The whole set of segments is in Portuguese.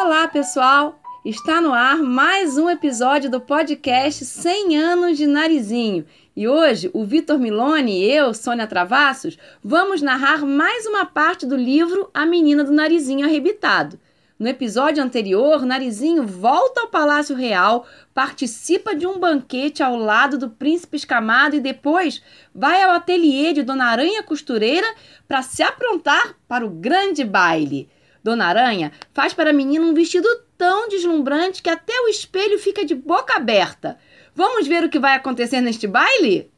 Olá, pessoal! Está no ar mais um episódio do podcast 100 anos de Narizinho. E hoje o Vitor Milone e eu, Sônia Travassos, vamos narrar mais uma parte do livro A Menina do Narizinho Arrebitado. No episódio anterior, Narizinho volta ao Palácio Real, participa de um banquete ao lado do príncipe escamado e depois vai ao ateliê de Dona Aranha Costureira para se aprontar para o grande baile. Dona Aranha faz para a menina um vestido tão deslumbrante que até o espelho fica de boca aberta. Vamos ver o que vai acontecer neste baile?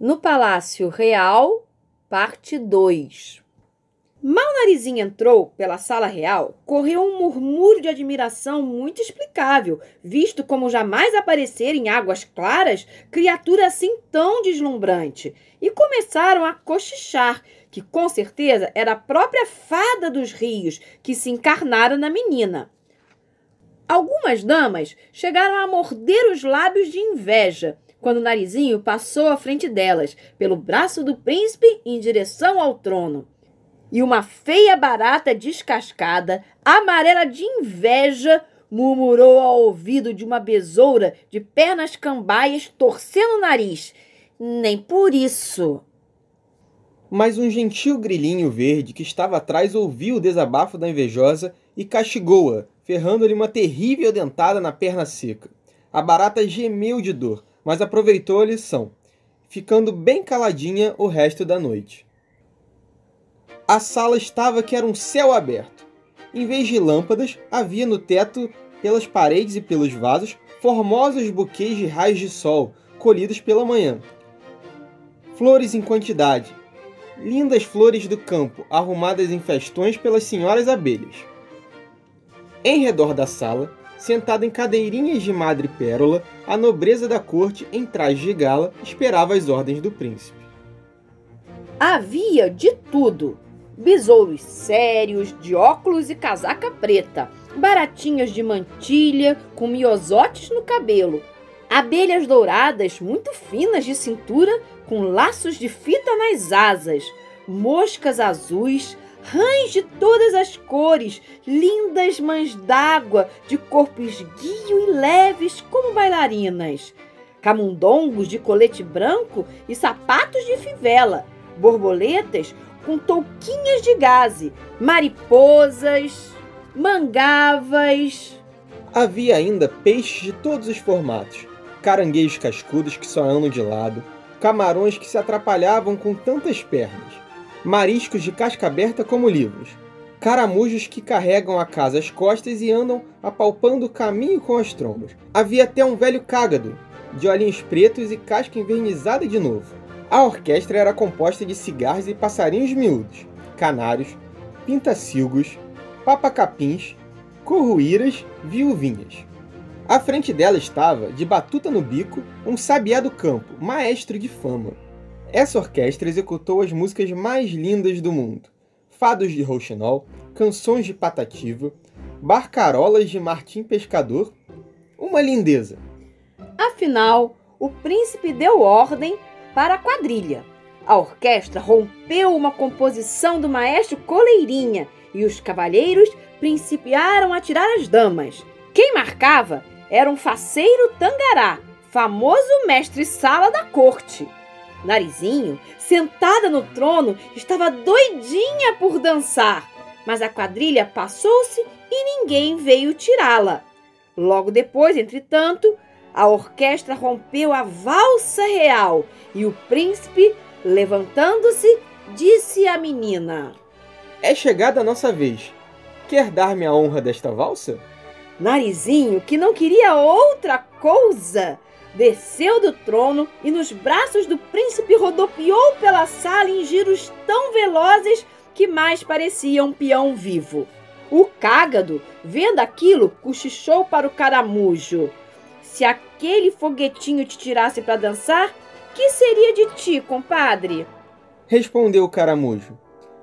No Palácio Real, Parte 2 Mal Narizinho entrou pela sala real, correu um murmúrio de admiração muito explicável, visto como jamais aparecer em águas claras criatura assim tão deslumbrante, e começaram a cochichar que com certeza era a própria fada dos rios que se encarnara na menina. Algumas damas chegaram a morder os lábios de inveja, quando narizinho passou à frente delas, pelo braço do príncipe em direção ao trono. E uma feia barata descascada, amarela de inveja, murmurou ao ouvido de uma besoura de pernas cambaias, torcendo o nariz. Nem por isso. Mas um gentil grilinho verde que estava atrás ouviu o desabafo da invejosa e castigou-a, ferrando-lhe uma terrível dentada na perna seca. A barata gemeu de dor, mas aproveitou a lição, ficando bem caladinha o resto da noite. A sala estava que era um céu aberto. Em vez de lâmpadas, havia no teto, pelas paredes e pelos vasos, formosos buquês de raios de sol colhidos pela manhã. Flores em quantidade, lindas flores do campo arrumadas em festões pelas senhoras abelhas. Em redor da sala, Sentada em cadeirinhas de madrepérola, a nobreza da corte, em traje de gala, esperava as ordens do príncipe. Havia de tudo: besouros sérios, de óculos e casaca preta, baratinhas de mantilha, com miosotes no cabelo, abelhas douradas muito finas de cintura, com laços de fita nas asas, moscas azuis, rãs de todas as cores, lindas mães d'água, de corpo esguio e leves como bailarinas, camundongos de colete branco e sapatos de fivela, borboletas com touquinhas de gaze, mariposas, mangavas. Havia ainda peixes de todos os formatos, caranguejos cascudos que só andam de lado, camarões que se atrapalhavam com tantas pernas mariscos de casca aberta como livros, caramujos que carregam a casa às costas e andam apalpando o caminho com as trombas. Havia até um velho cágado, de olhinhos pretos e casca envernizada de novo. A orquestra era composta de cigarros e passarinhos miúdos, canários, pintacilgos, papacapins, corruíras, viuvinhas. À frente dela estava, de batuta no bico, um sabiá do campo, maestro de fama. Essa orquestra executou as músicas mais lindas do mundo: fados de rouxinol, canções de Patativa, barcarolas de Martim Pescador. Uma lindeza. Afinal, o príncipe deu ordem para a quadrilha. A orquestra rompeu uma composição do maestro Coleirinha e os cavalheiros principiaram a tirar as damas. Quem marcava era um faceiro tangará, famoso mestre-sala da corte. Narizinho, sentada no trono, estava doidinha por dançar, mas a quadrilha passou-se e ninguém veio tirá-la. Logo depois, entretanto, a orquestra rompeu a valsa real e o príncipe, levantando-se, disse à menina: É chegada a nossa vez. Quer dar-me a honra desta valsa? Narizinho, que não queria outra coisa, desceu do trono e nos braços do príncipe rodopiou pela sala em giros tão velozes que mais parecia um peão vivo. O cágado, vendo aquilo, cochichou para o caramujo. Se aquele foguetinho te tirasse para dançar, que seria de ti, compadre? Respondeu o caramujo.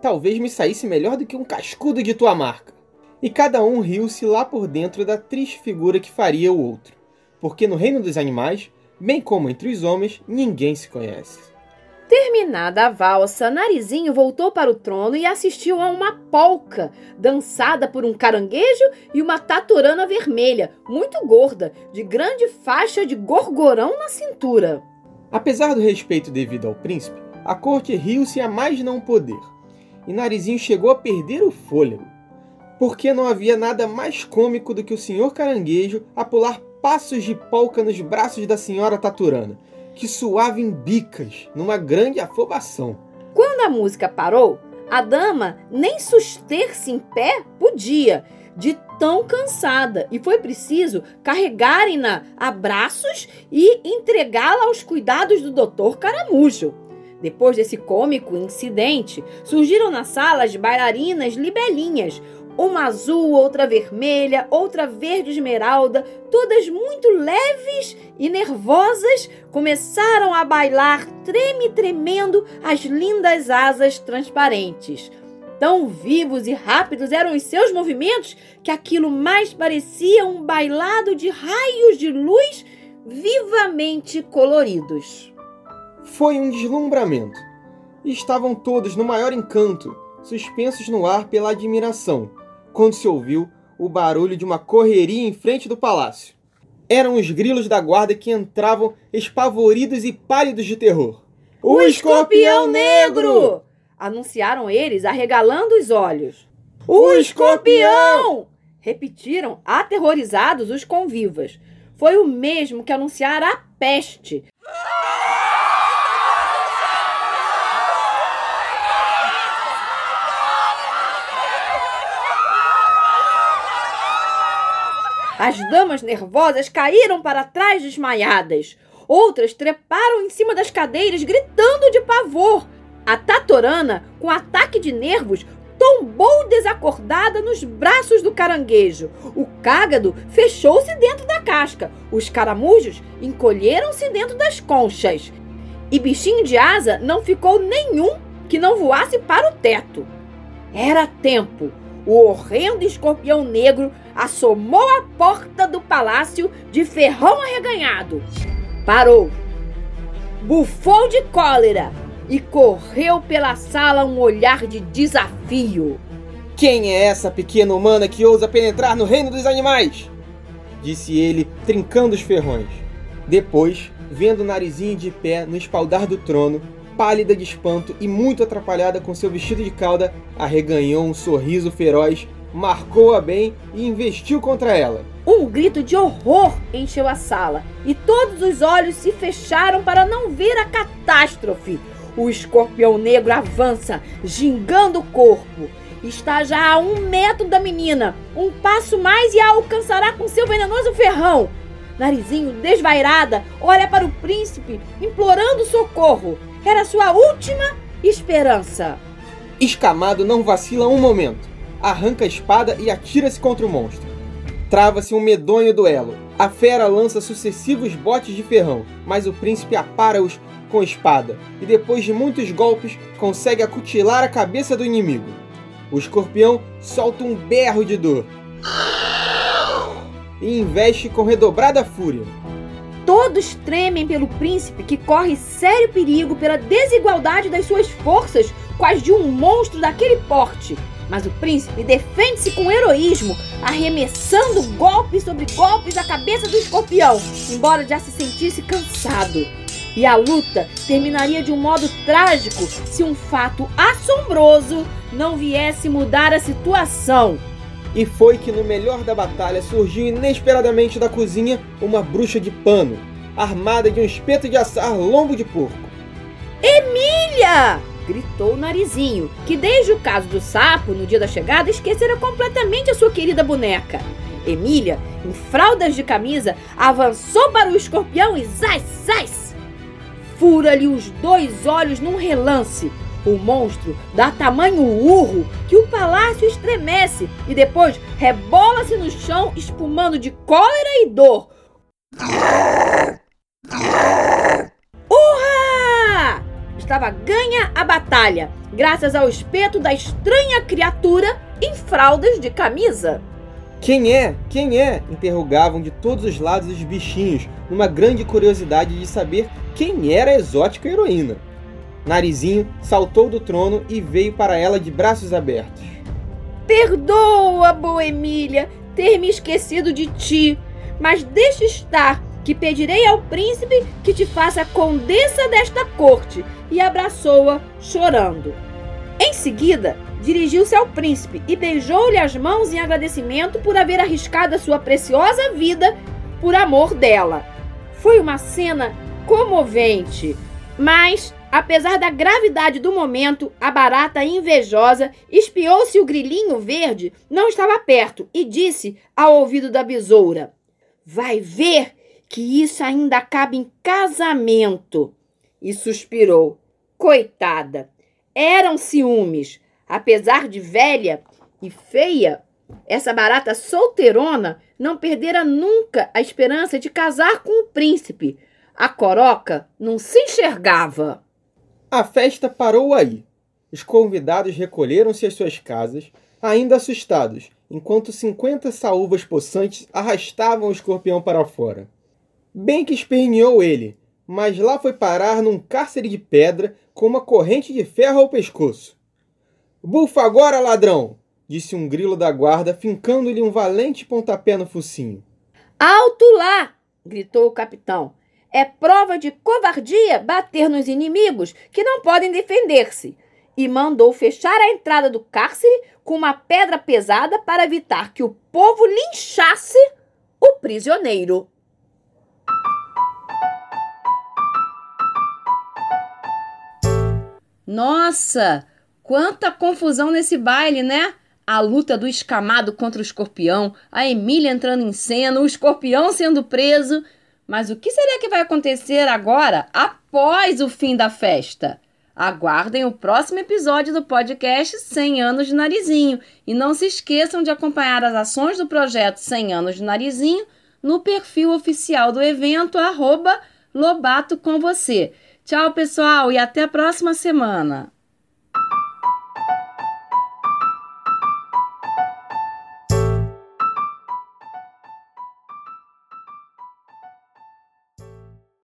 Talvez me saísse melhor do que um cascudo de tua marca. E cada um riu-se lá por dentro da triste figura que faria o outro porque no reino dos animais, bem como entre os homens, ninguém se conhece. Terminada a valsa, Narizinho voltou para o trono e assistiu a uma polca, dançada por um caranguejo e uma taturana vermelha, muito gorda, de grande faixa de gorgorão na cintura. Apesar do respeito devido ao príncipe, a corte riu-se a mais não poder, e Narizinho chegou a perder o fôlego, porque não havia nada mais cômico do que o senhor caranguejo a pular passos de polca nos braços da senhora taturana que suava em bicas, numa grande afobação. Quando a música parou, a dama nem suster-se em pé podia, de tão cansada, e foi preciso carregarem-na a braços e entregá-la aos cuidados do doutor Caramujo. Depois desse cômico incidente, surgiram na sala as bailarinas libelinhas, uma azul, outra vermelha, outra verde esmeralda, todas muito leves e nervosas, começaram a bailar, treme tremendo as lindas asas transparentes. Tão vivos e rápidos eram os seus movimentos que aquilo mais parecia um bailado de raios de luz vivamente coloridos. Foi um deslumbramento. Estavam todos no maior encanto, suspensos no ar pela admiração quando se ouviu o barulho de uma correria em frente do palácio. Eram os grilos da guarda que entravam espavoridos e pálidos de terror. O, escorpião negro! Anunciaram eles, arregalando os olhos. O escorpião! Repetiram, aterrorizados, os convivas. Foi o mesmo que anunciara a peste. As damas nervosas caíram para trás desmaiadas. Outras treparam em cima das cadeiras, gritando de pavor. A tatorana, com ataque de nervos, tombou desacordada nos braços do caranguejo. O cágado fechou-se dentro da casca. Os caramujos encolheram-se dentro das conchas. E bichinho de asa não ficou nenhum que não voasse para o teto. Era tempo. O horrendo escorpião negro assomou à porta do palácio de ferrão arreganhado. Parou, bufou de cólera e correu pela sala um olhar de desafio. Quem é essa pequena humana que ousa penetrar no reino dos animais? Disse ele, trincando os ferrões. Depois, vendo o narizinho de pé no espaldar do trono, pálida de espanto e muito atrapalhada com seu vestido de cauda, arreganhou um sorriso feroz marcou-a bem e investiu contra ela. Um grito de horror encheu a sala e todos os olhos se fecharam para não ver a catástrofe. O escorpião negro avança, gingando o corpo. Está já a um metro da menina. Um passo mais e a alcançará com seu venenoso ferrão. Narizinho, desvairada, olha para o príncipe, implorando socorro. Era sua última esperança. Escamado não vacila um momento arranca a espada e atira-se contra o monstro. Trava-se um medonho duelo. A fera lança sucessivos botes de ferrão, mas o príncipe apara-os com espada e, depois de muitos golpes, consegue acutilar a cabeça do inimigo. O escorpião solta um berro de dor e investe com redobrada fúria. Todos tremem pelo príncipe que corre sério perigo pela desigualdade das suas forças com as de um monstro daquele porte mas o príncipe defende-se com heroísmo, arremessando golpes sobre golpes à cabeça do escorpião, embora já se sentisse cansado. E a luta terminaria de um modo trágico se um fato assombroso não viesse mudar a situação. E foi que no melhor da batalha surgiu inesperadamente da cozinha uma bruxa de pano, armada de um espeto de assar lombo de porco. Emília! Gritou o narizinho, que desde o caso do sapo, no dia da chegada, esquecera completamente a sua querida boneca. Emília, em fraldas de camisa, avançou para o escorpião e zaz, zaz! Fura-lhe os dois olhos num relance. O monstro dá tamanho urro que o palácio estremece e depois rebola-se no chão, espumando de cólera e dor. Estava ganha a batalha, graças ao espeto da estranha criatura em fraldas de camisa. Quem é? Quem é? interrogavam de todos os lados os bichinhos, numa grande curiosidade de saber quem era a exótica heroína. Narizinho saltou do trono e veio para ela de braços abertos. Perdoa, boa Emília, ter me esquecido de ti, mas deixa estar, que pedirei ao príncipe que te faça condessa desta corte. E abraçou-a, chorando. Em seguida, dirigiu-se ao príncipe e beijou-lhe as mãos em agradecimento por haver arriscado a sua preciosa vida por amor dela. Foi uma cena comovente, mas Apesar da gravidade do momento, a barata invejosa espiou se o grilinho verde não estava perto e disse ao ouvido da besoura: Vai ver que isso ainda acaba em casamento. E suspirou: Coitada, eram ciúmes. Apesar de velha e feia, essa barata solteirona não perdera nunca a esperança de casar com o príncipe. A coroca não se enxergava. A festa parou aí. Os convidados recolheram-se às suas casas, ainda assustados, enquanto cinquenta saúvas possantes arrastavam o escorpião para fora. Bem que esperneou ele, mas lá foi parar num cárcere de pedra com uma corrente de ferro ao pescoço. Bufa agora, ladrão! disse um grilo da guarda, fincando-lhe um valente pontapé no focinho. Alto lá! gritou o capitão. É prova de covardia bater nos inimigos que não podem defender-se. E mandou fechar a entrada do cárcere com uma pedra pesada para evitar que o povo linchasse o prisioneiro. Nossa, quanta confusão nesse baile, né? A luta do escamado contra o escorpião, a Emília entrando em cena, o escorpião sendo preso mas o que será que vai acontecer agora, após o fim da festa? Aguardem o próximo episódio do podcast 100 anos de narizinho e não se esqueçam de acompanhar as ações do projeto 100 anos de narizinho no perfil oficial do evento arroba Lobato com você. Tchau, pessoal, e até a próxima semana.